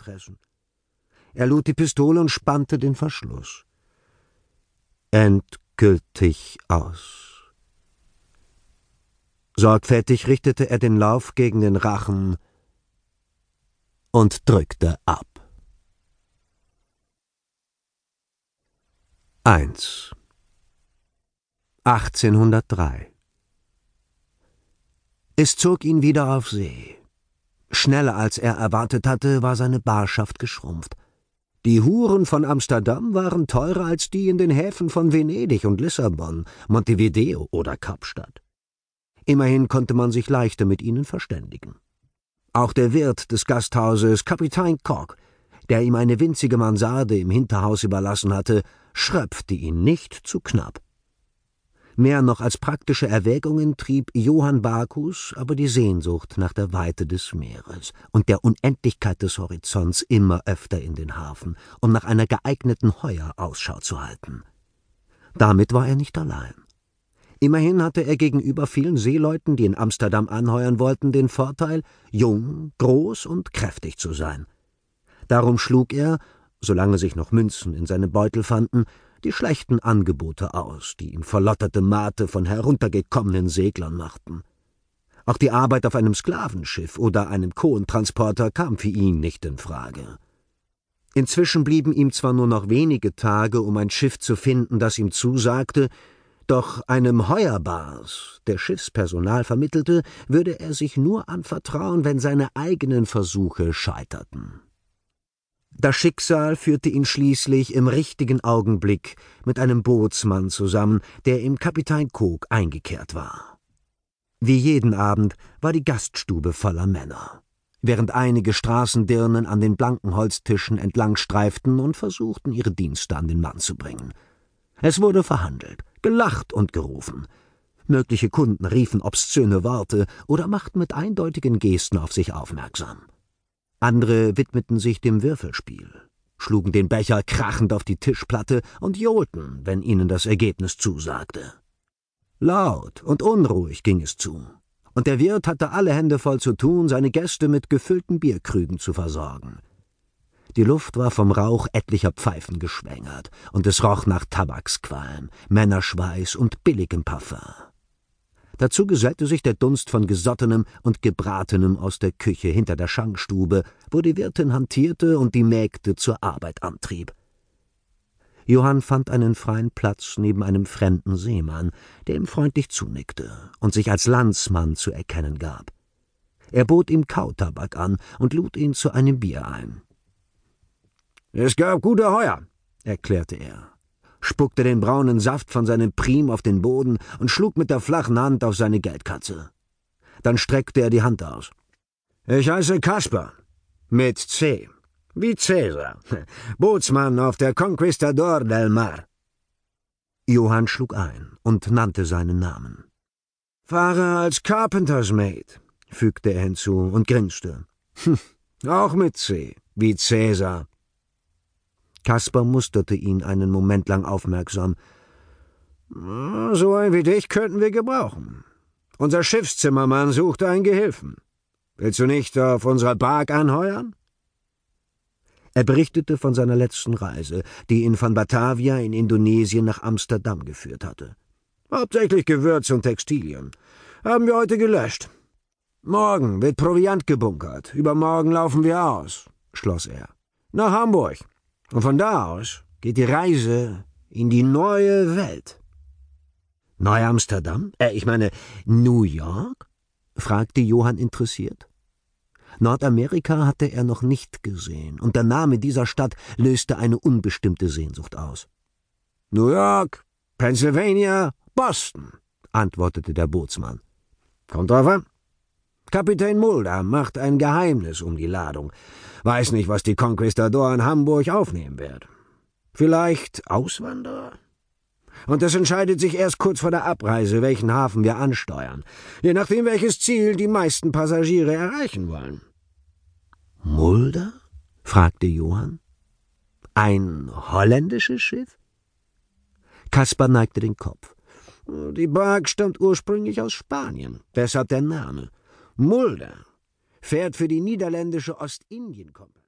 Interessen. Er lud die Pistole und spannte den Verschluss. Endgültig aus. Sorgfältig richtete er den Lauf gegen den Rachen und drückte ab. 1 1803 Es zog ihn wieder auf See. Schneller als er erwartet hatte, war seine Barschaft geschrumpft. Die Huren von Amsterdam waren teurer als die in den Häfen von Venedig und Lissabon, Montevideo oder Kapstadt. Immerhin konnte man sich leichter mit ihnen verständigen. Auch der Wirt des Gasthauses, Kapitän Kork, der ihm eine winzige Mansarde im Hinterhaus überlassen hatte, schröpfte ihn nicht zu knapp. Mehr noch als praktische Erwägungen trieb Johann Bacchus aber die Sehnsucht nach der Weite des Meeres und der Unendlichkeit des Horizonts immer öfter in den Hafen, um nach einer geeigneten Heuer Ausschau zu halten. Damit war er nicht allein. Immerhin hatte er gegenüber vielen Seeleuten, die in Amsterdam anheuern wollten, den Vorteil, jung, groß und kräftig zu sein. Darum schlug er, solange sich noch Münzen in seinem Beutel fanden, die schlechten Angebote aus, die ihm verlotterte Mate von heruntergekommenen Seglern machten. Auch die Arbeit auf einem Sklavenschiff oder einem Kohentransporter kam für ihn nicht in Frage. Inzwischen blieben ihm zwar nur noch wenige Tage, um ein Schiff zu finden, das ihm zusagte, doch einem Heuerbars, der Schiffspersonal vermittelte, würde er sich nur anvertrauen, wenn seine eigenen Versuche scheiterten. Das Schicksal führte ihn schließlich im richtigen Augenblick mit einem Bootsmann zusammen, der im Kapitän Cook eingekehrt war. Wie jeden Abend war die Gaststube voller Männer, während einige Straßendirnen an den blanken Holztischen entlang streiften und versuchten, ihre Dienste an den Mann zu bringen. Es wurde verhandelt, gelacht und gerufen. Mögliche Kunden riefen obszöne Worte oder machten mit eindeutigen Gesten auf sich aufmerksam. Andere widmeten sich dem Würfelspiel, schlugen den Becher krachend auf die Tischplatte und johlten, wenn ihnen das Ergebnis zusagte. Laut und unruhig ging es zu, und der Wirt hatte alle Hände voll zu tun, seine Gäste mit gefüllten Bierkrügen zu versorgen. Die Luft war vom Rauch etlicher Pfeifen geschwängert, und es roch nach Tabaksqualm, Männerschweiß und billigem Parfum. Dazu gesellte sich der Dunst von Gesottenem und Gebratenem aus der Küche hinter der Schankstube, wo die Wirtin hantierte und die Mägde zur Arbeit antrieb. Johann fand einen freien Platz neben einem fremden Seemann, der ihm freundlich zunickte und sich als Landsmann zu erkennen gab. Er bot ihm Kautabak an und lud ihn zu einem Bier ein. Es gab gute Heuer, erklärte er spuckte den braunen Saft von seinem Prim auf den Boden und schlug mit der flachen Hand auf seine Geldkatze. Dann streckte er die Hand aus. Ich heiße Kasper. Mit C. Wie Cäsar. Bootsmann auf der Conquistador del Mar. Johann schlug ein und nannte seinen Namen. Fahre als Carpenter's Mate, fügte er hinzu und grinste. Auch mit C, wie Cäsar. Kaspar musterte ihn einen Moment lang aufmerksam. So ein wie dich könnten wir gebrauchen. Unser Schiffszimmermann sucht einen Gehilfen. Willst du nicht auf unserer Bark anheuern? Er berichtete von seiner letzten Reise, die ihn von Batavia in Indonesien nach Amsterdam geführt hatte. Hauptsächlich Gewürz und Textilien. Haben wir heute gelöscht. Morgen wird Proviant gebunkert. Übermorgen laufen wir aus, schloss er. Nach Hamburg. Und von da aus geht die Reise in die neue Welt. Neu-Amsterdam? Äh, ich meine, New York? fragte Johann interessiert. Nordamerika hatte er noch nicht gesehen, und der Name dieser Stadt löste eine unbestimmte Sehnsucht aus. New York, Pennsylvania, Boston, antwortete der Bootsmann. Kommt drauf an. Kapitän Mulder macht ein Geheimnis um die Ladung. Weiß nicht, was die Conquistador in Hamburg aufnehmen wird. Vielleicht Auswanderer? Und es entscheidet sich erst kurz vor der Abreise, welchen Hafen wir ansteuern, je nachdem, welches Ziel die meisten Passagiere erreichen wollen. Mulder? fragte Johann. Ein holländisches Schiff? Kaspar neigte den Kopf. Die Bark stammt ursprünglich aus Spanien, deshalb der Name. Mulder fährt für die niederländische Ostindien-Kompanie.